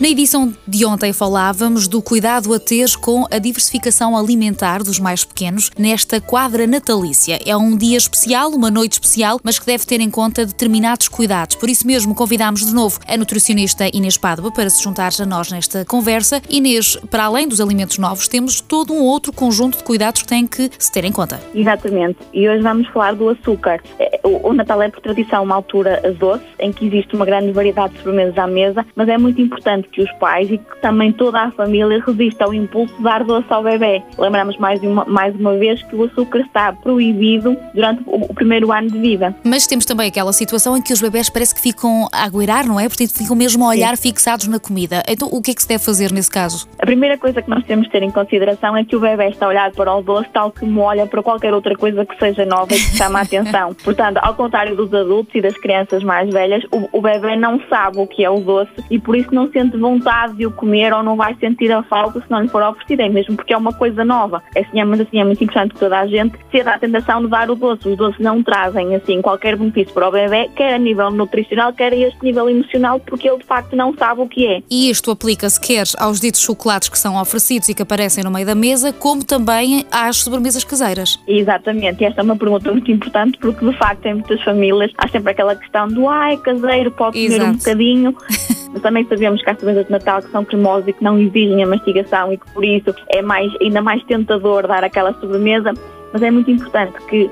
Na edição de ontem falávamos do cuidado a ter com a diversificação alimentar dos mais pequenos nesta quadra natalícia. É um dia especial, uma noite especial, mas que deve ter em conta determinados cuidados. Por isso mesmo convidámos de novo a nutricionista Inês Pádua para se juntar a nós nesta conversa. Inês, para além dos alimentos novos, temos todo um outro conjunto de cuidados que tem que se ter em conta. Exatamente. E hoje vamos falar do açúcar. É, o Natal é por tradição uma altura doce, em que existe uma grande variedade de sobremesas à mesa, mas é muito importante que os pais e que também toda a família resista ao impulso de dar doce ao bebê. Lembramos mais uma, mais uma vez que o açúcar está proibido durante o, o primeiro ano de vida. Mas temos também aquela situação em que os bebés parece que ficam a agueirar, não é? Portanto, ficam mesmo a olhar Sim. fixados na comida. Então, o que é que se deve fazer nesse caso? A primeira coisa que nós temos de ter em consideração é que o bebê está a olhar para o doce tal como olha para qualquer outra coisa que seja nova e que chama a atenção. Portanto, ao contrário dos adultos e das crianças mais velhas, o, o bebê não sabe o que é o doce e por isso não sente vontade de o comer ou não vai sentir a falta se não lhe for oferecido, é mesmo porque é uma coisa nova. É assim, mas assim, é muito importante que toda a gente ceda à tentação de dar o doce. Os doces não trazem assim qualquer benefício para o bebê, quer a nível nutricional, quer a este nível emocional, porque ele de facto não sabe o que é. E isto aplica-se quer aos ditos chocolates que são oferecidos e que aparecem no meio da mesa, como também às sobremesas caseiras. Exatamente, esta é uma pergunta muito importante porque de facto em muitas famílias há sempre aquela questão do ai, caseiro, pode comer Exato. um bocadinho. Mas também sabemos que há sobremesas de Natal que são cremosas e que não exigem a mastigação e que por isso é mais, ainda mais tentador dar aquela sobremesa. Mas é muito importante que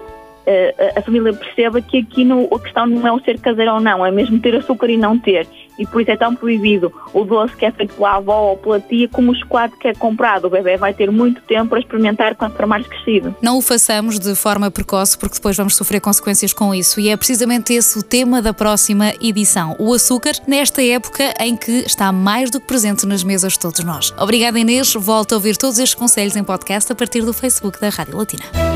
a família perceba que aqui no, a questão não é o ser caseiro ou não, é mesmo ter açúcar e não ter. E por isso é tão proibido o doce que é feito pela avó ou pela tia como o chocolate que é comprado. O bebê vai ter muito tempo para experimentar quando for mais crescido. Não o façamos de forma precoce porque depois vamos sofrer consequências com isso. E é precisamente esse o tema da próxima edição. O açúcar nesta época em que está mais do que presente nas mesas de todos nós. Obrigada Inês. Volto a ouvir todos estes conselhos em podcast a partir do Facebook da Rádio Latina.